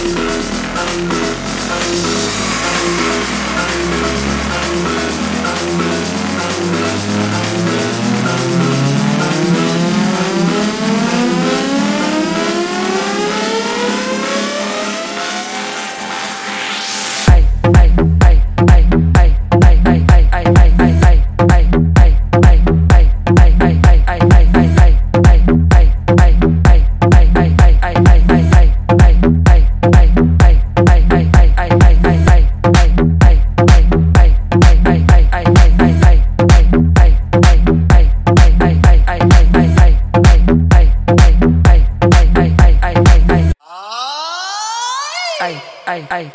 I'm not, I'm not, I'm not.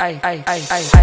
ay, ay, ay, ay.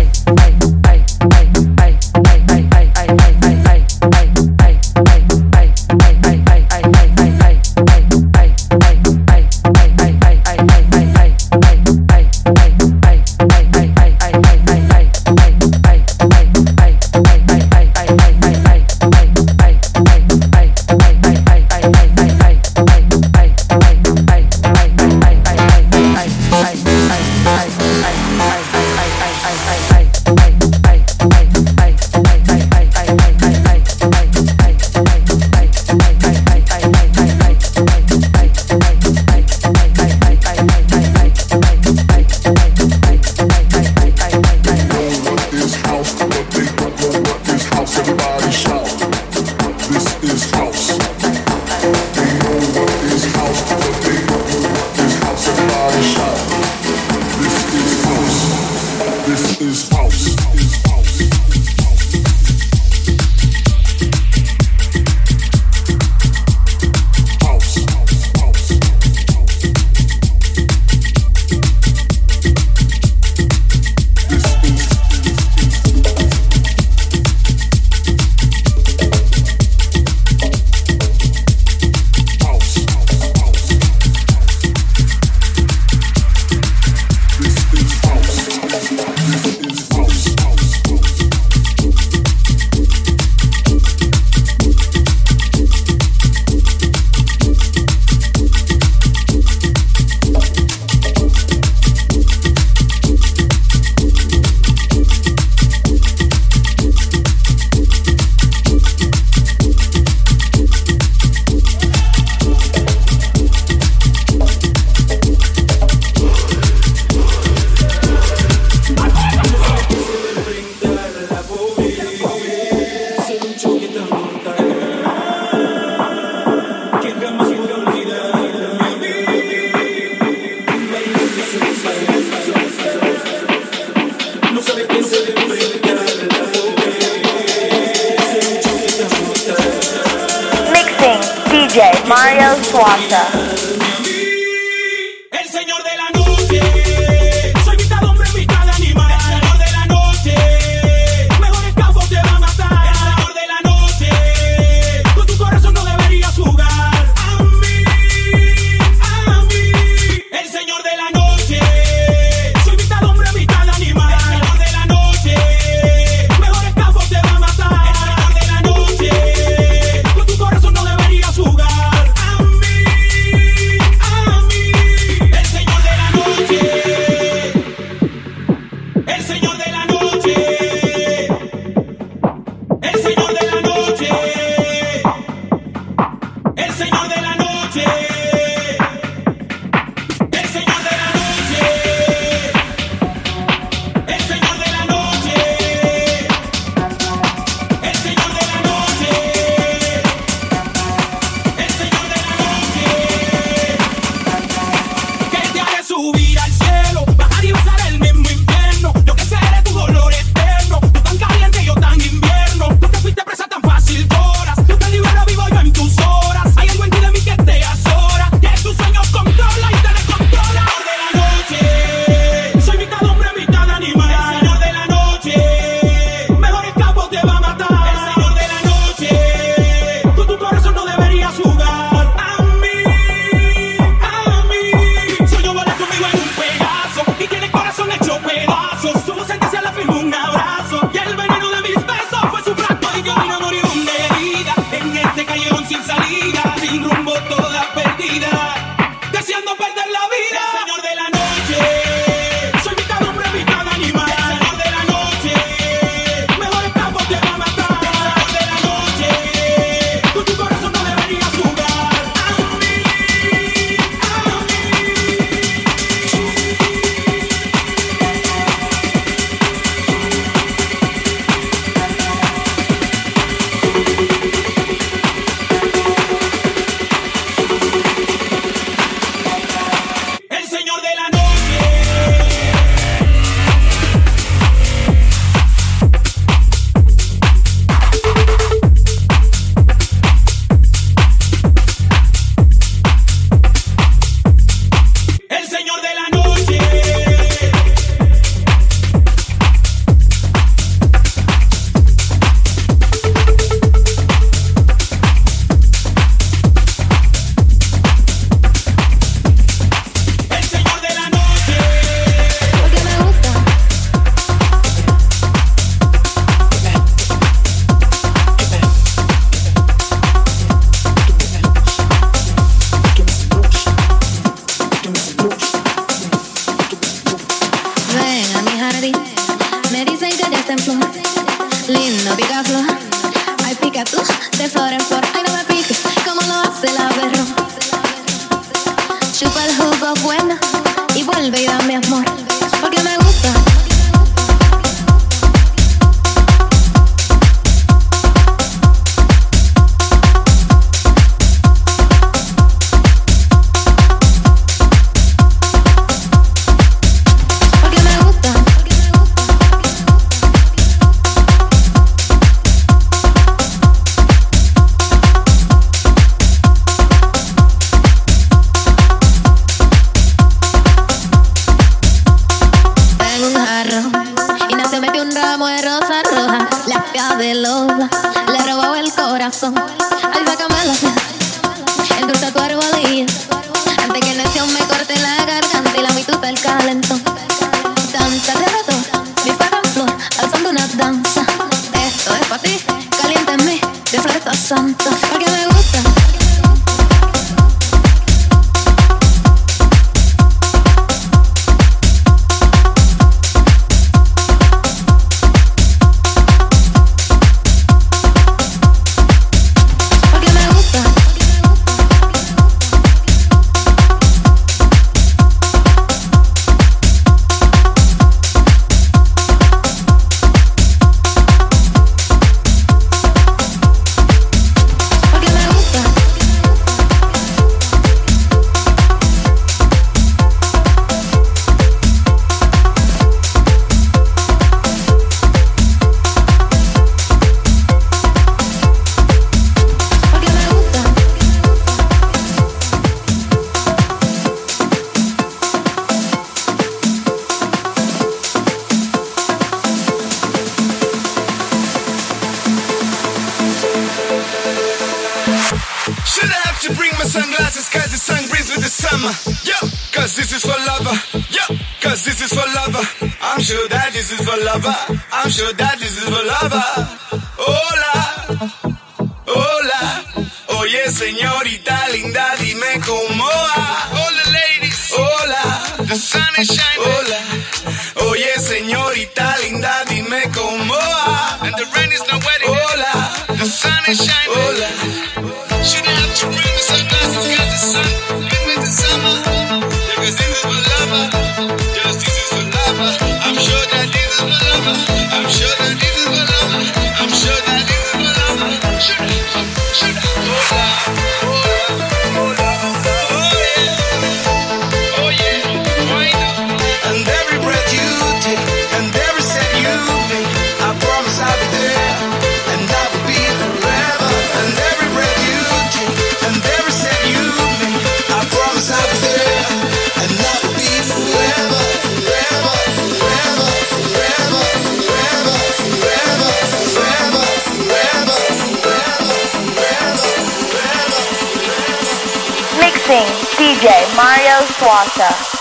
Awesome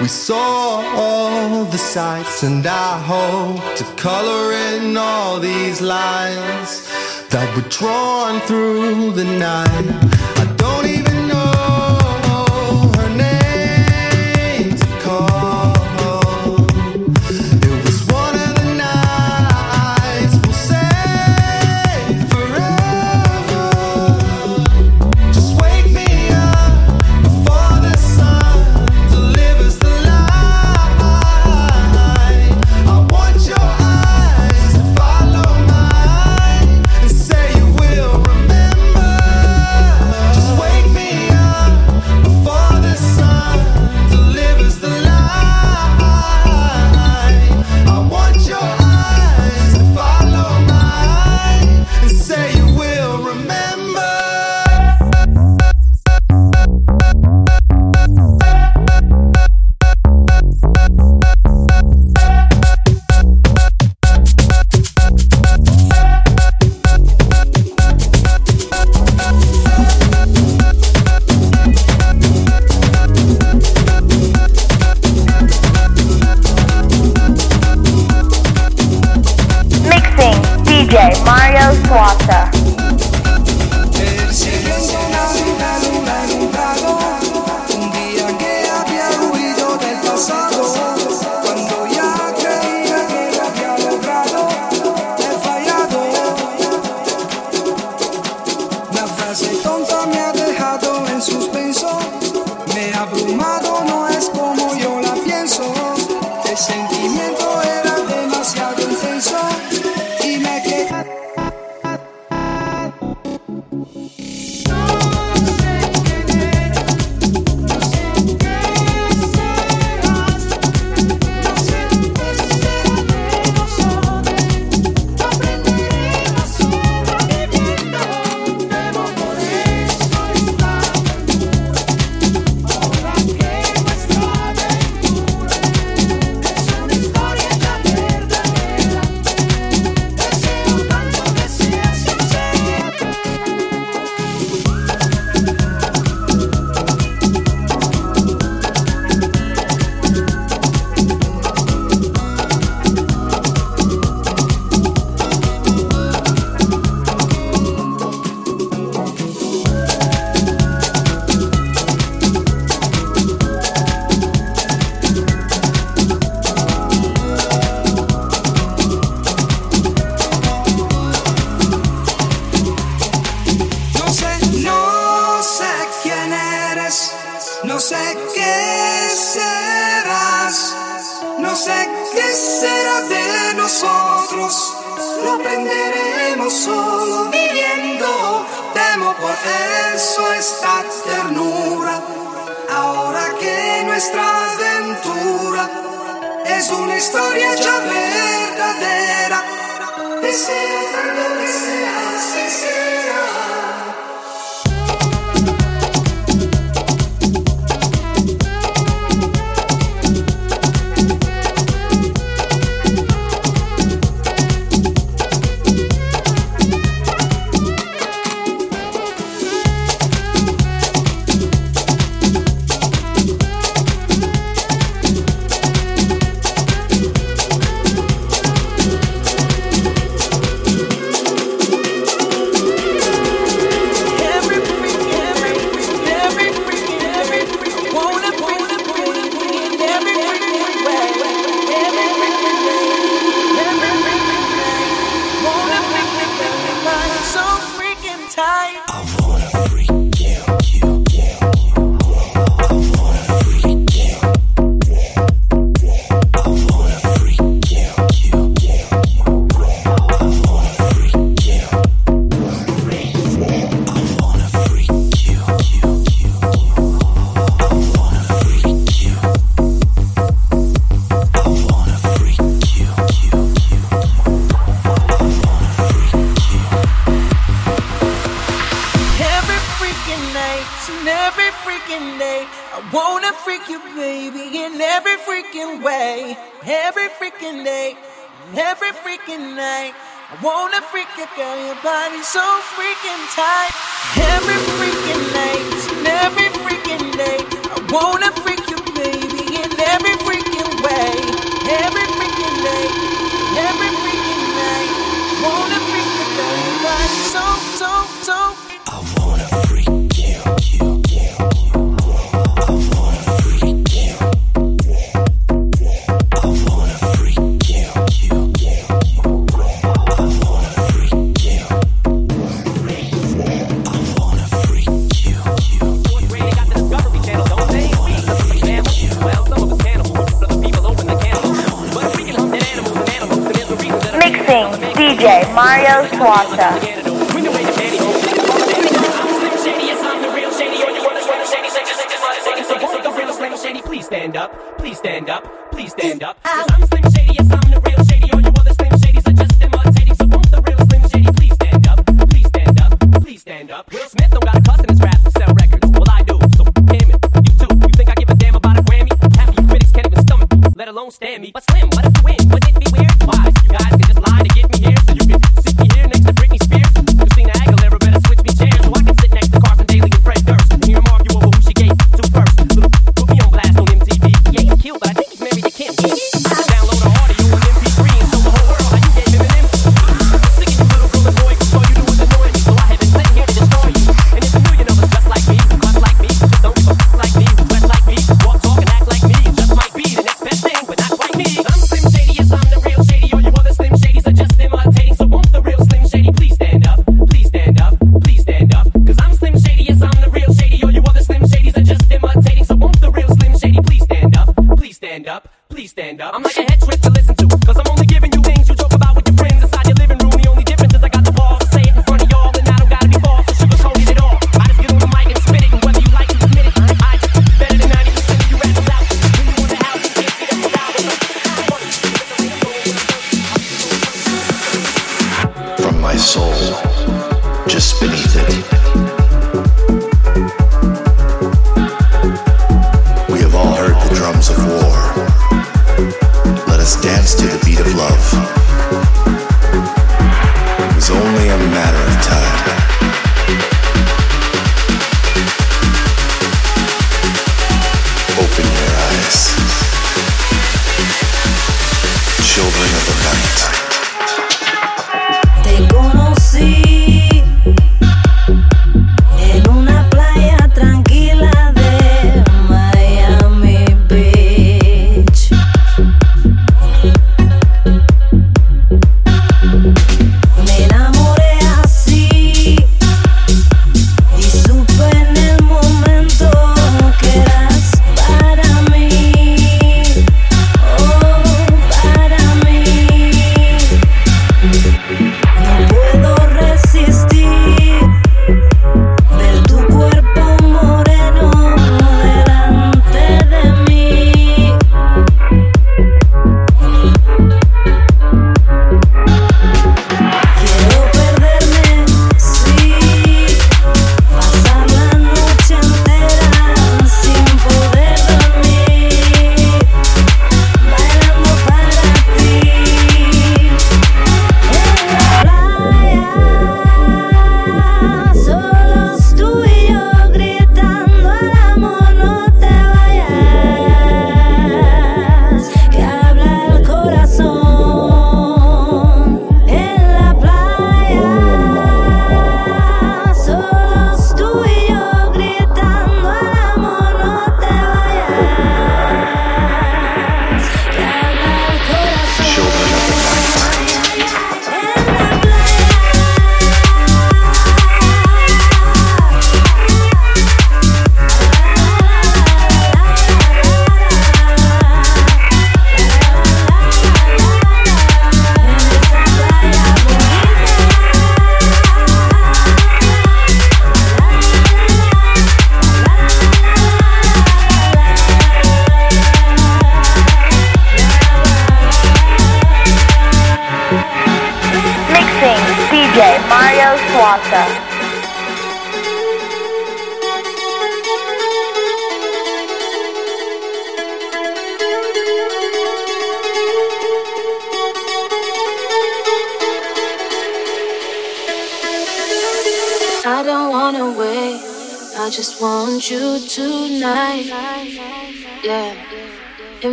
We saw all the sights, and I hope to color in all these lines that were drawn through the night.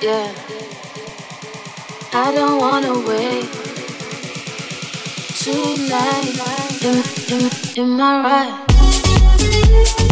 yeah. I don't wanna wait tonight. Am, am, am I right?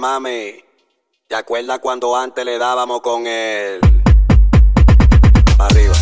mami. ¿Te acuerdas cuando antes le dábamos con él. Arriba,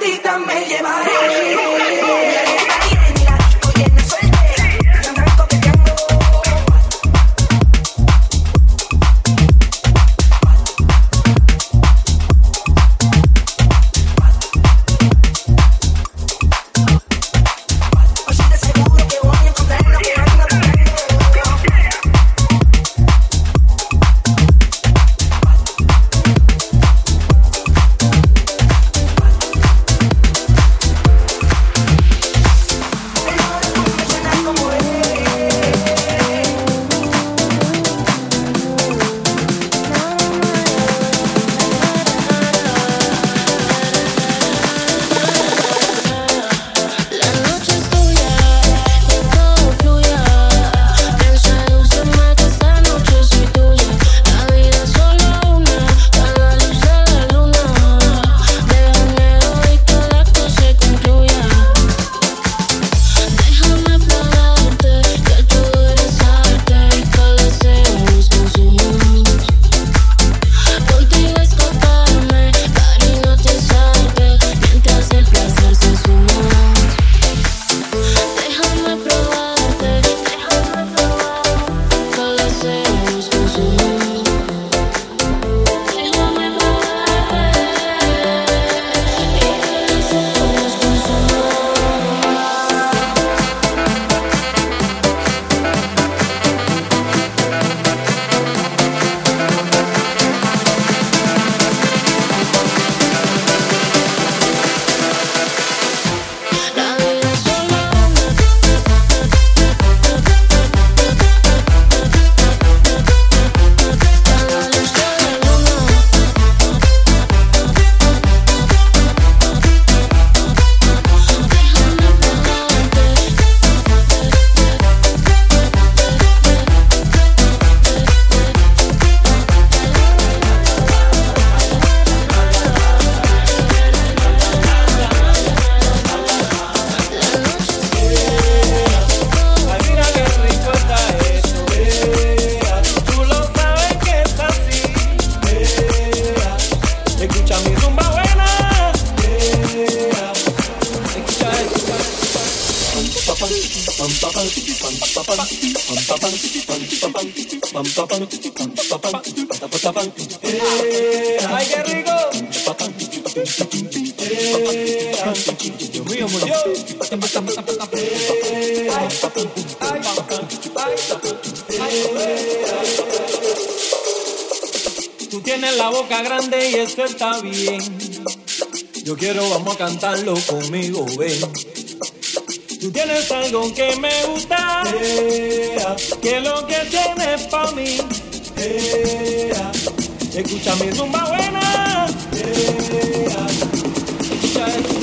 patita me llevaré. Boca grande y eso está bien. Yo quiero, vamos a cantarlo conmigo, ven. Tú tienes algo que me gusta, que lo que tienes pa' mí. Escucha mi zumba buena. Escucha esto.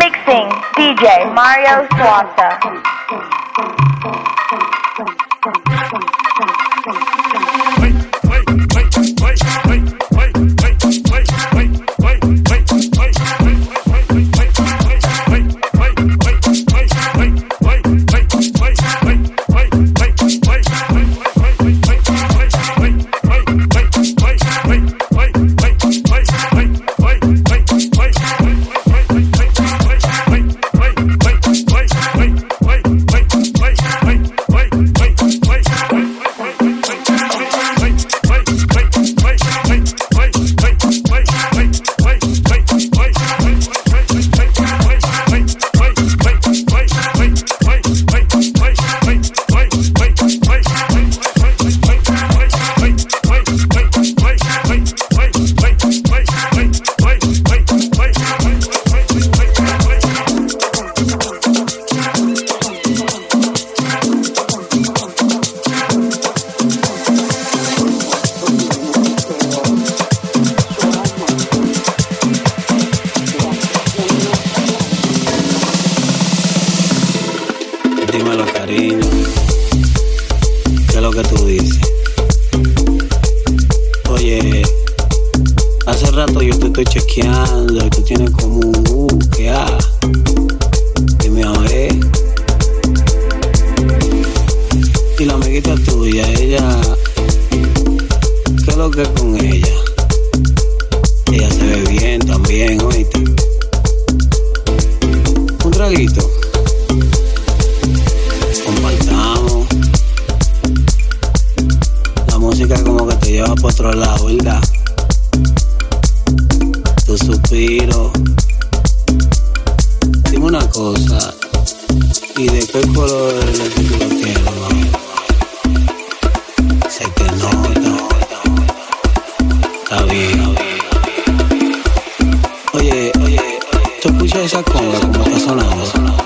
Mixing DJ Mario Swassa. Gaudí. Oye, oye, ¿tú escuchas esa conga como está sonando?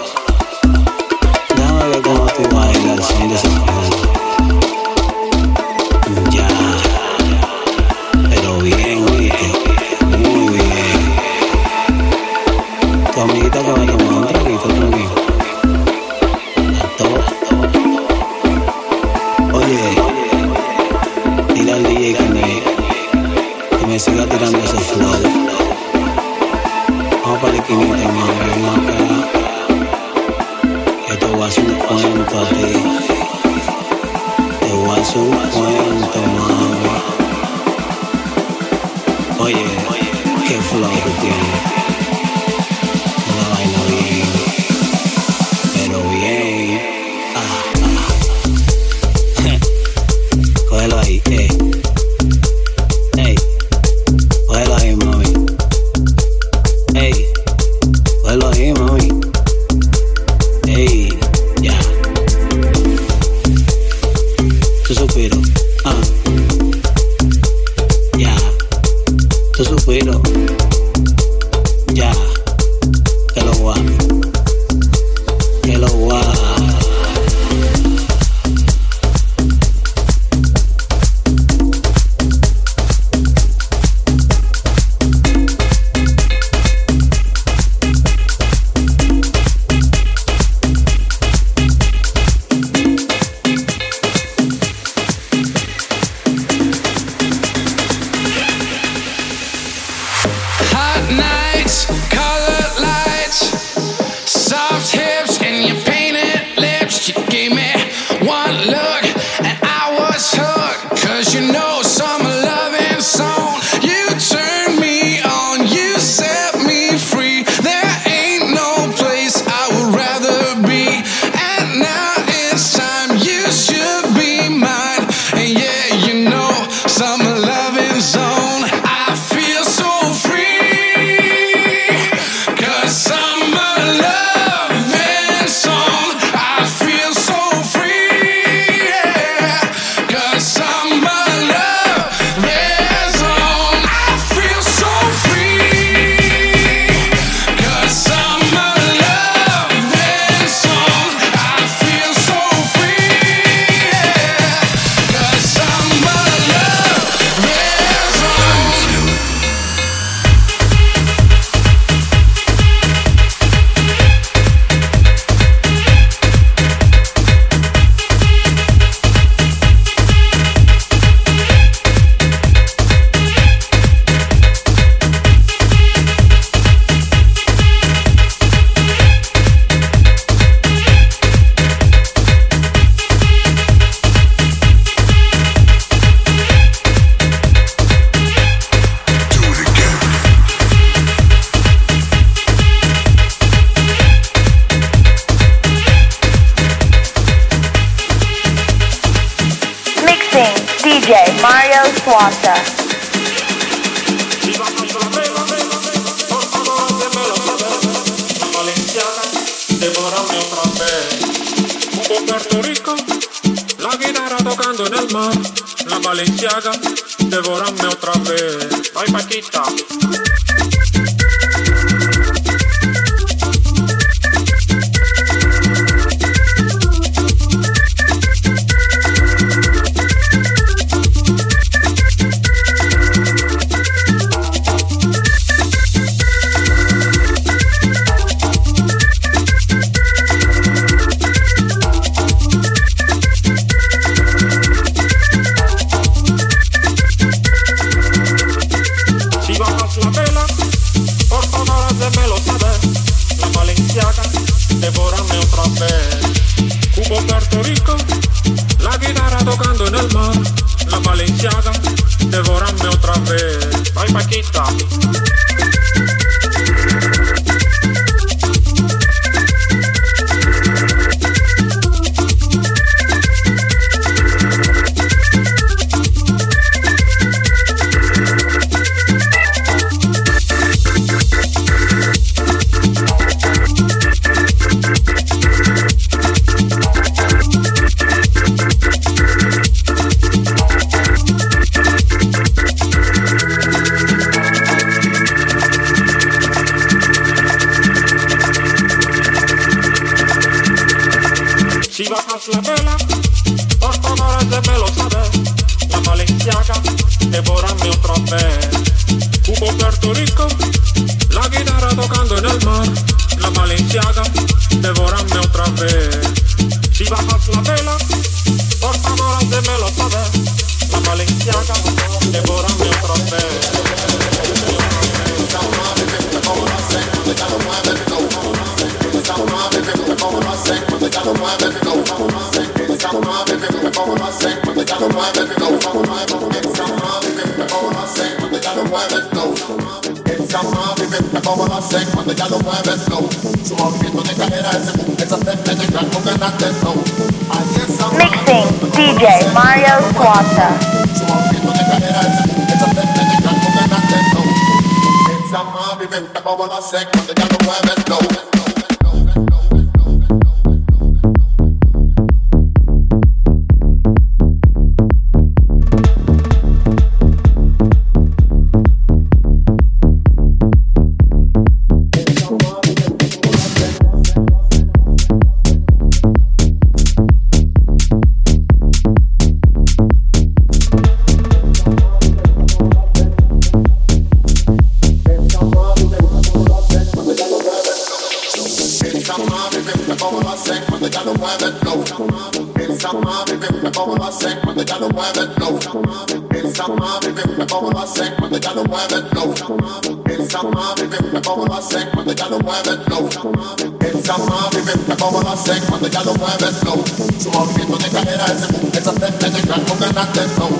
a vivir Me como lo hacen cuando ya lo mueves slow Su movimiento de cadera es Esa gente de gran con ganas de flow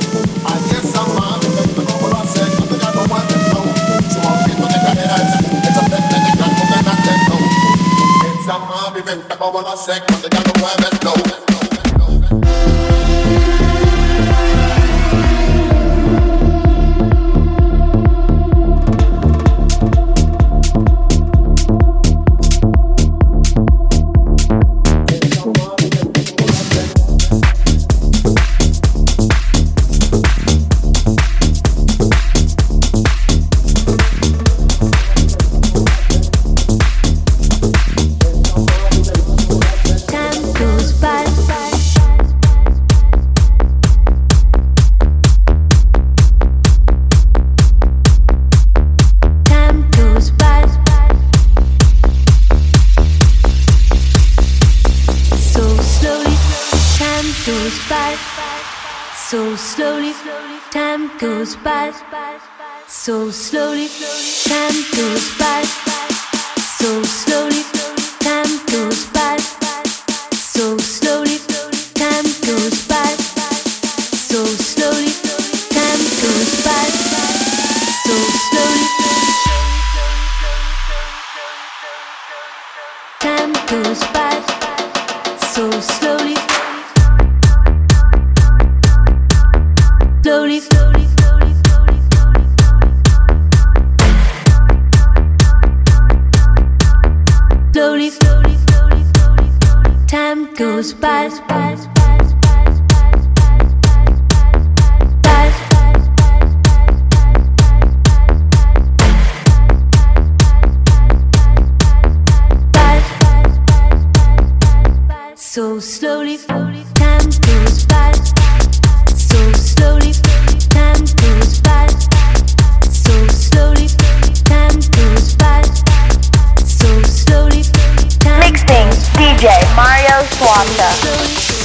Así es a vivir Me como lo hacen cuando ya lo mueves slow Su movimiento de cadera es Esa gente de gran con ganas de flow Esa a vivir Me como lo hacen cuando ya lo mueves slow solution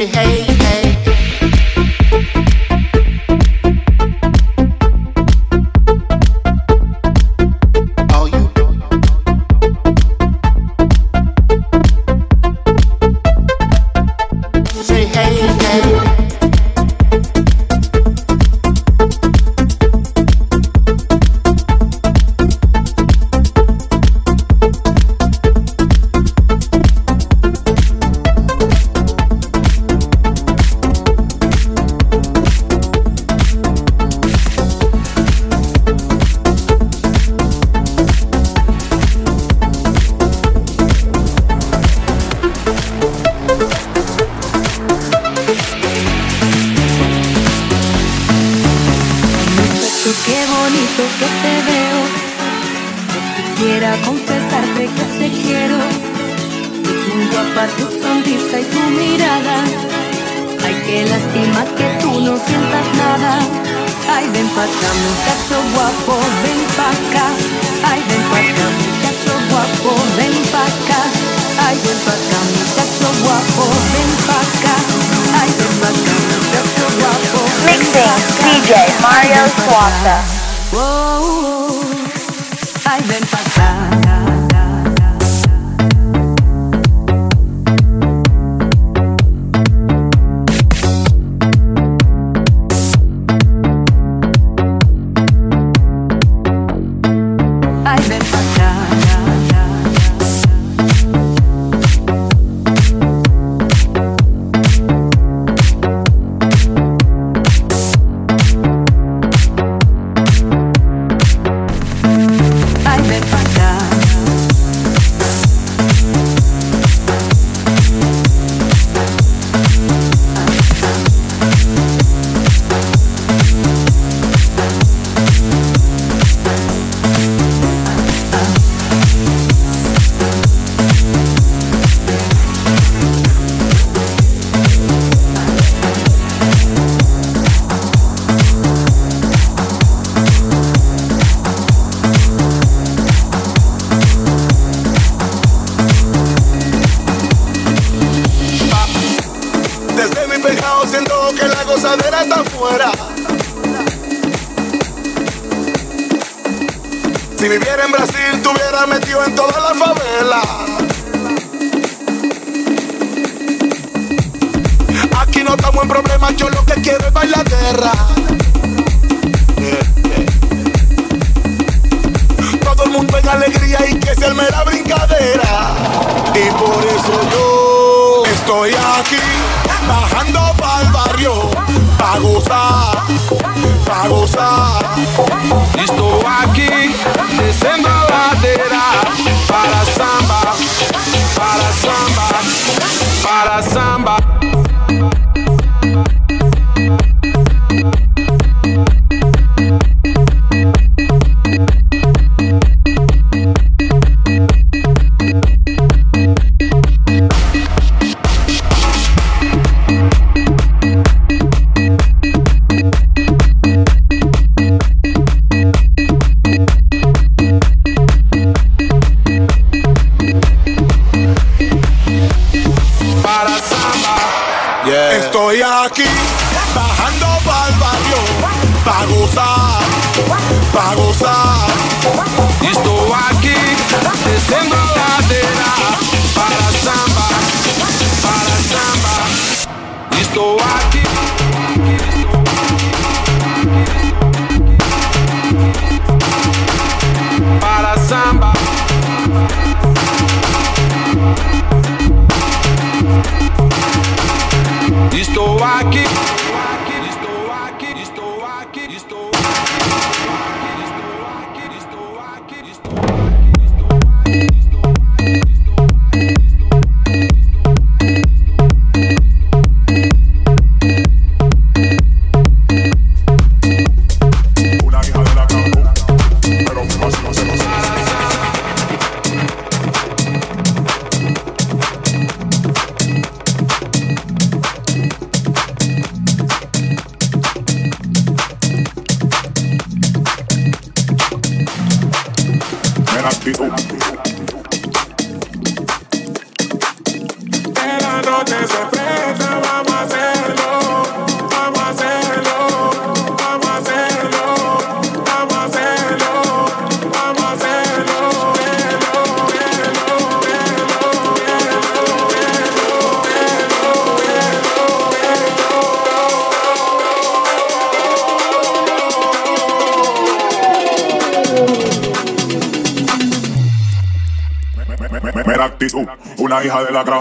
say hey. Si viviera en Brasil, tuviera metido en toda la favela. Aquí no estamos en problemas, yo lo que quiero es bailadera. Todo el mundo en alegría y que se arme la brincadera. Y por eso yo estoy aquí bajando para el barrio, pa' gozar, pa' gozar. Estou aqui, descendo a ladeira para samba, para samba, para samba.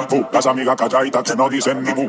tú. Las amigas calladitas que no dicen ni mu.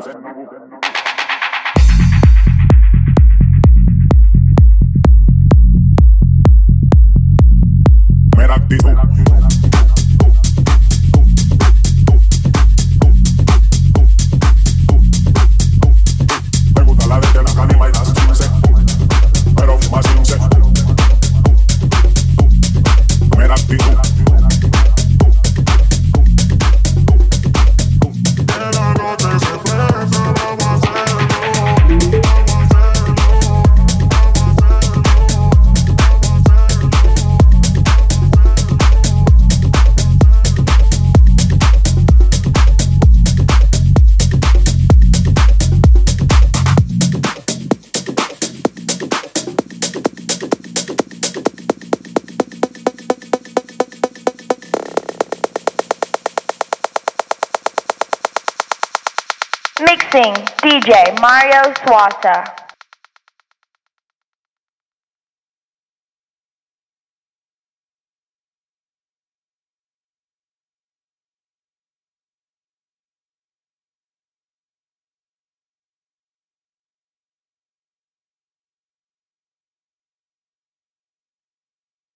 Sparta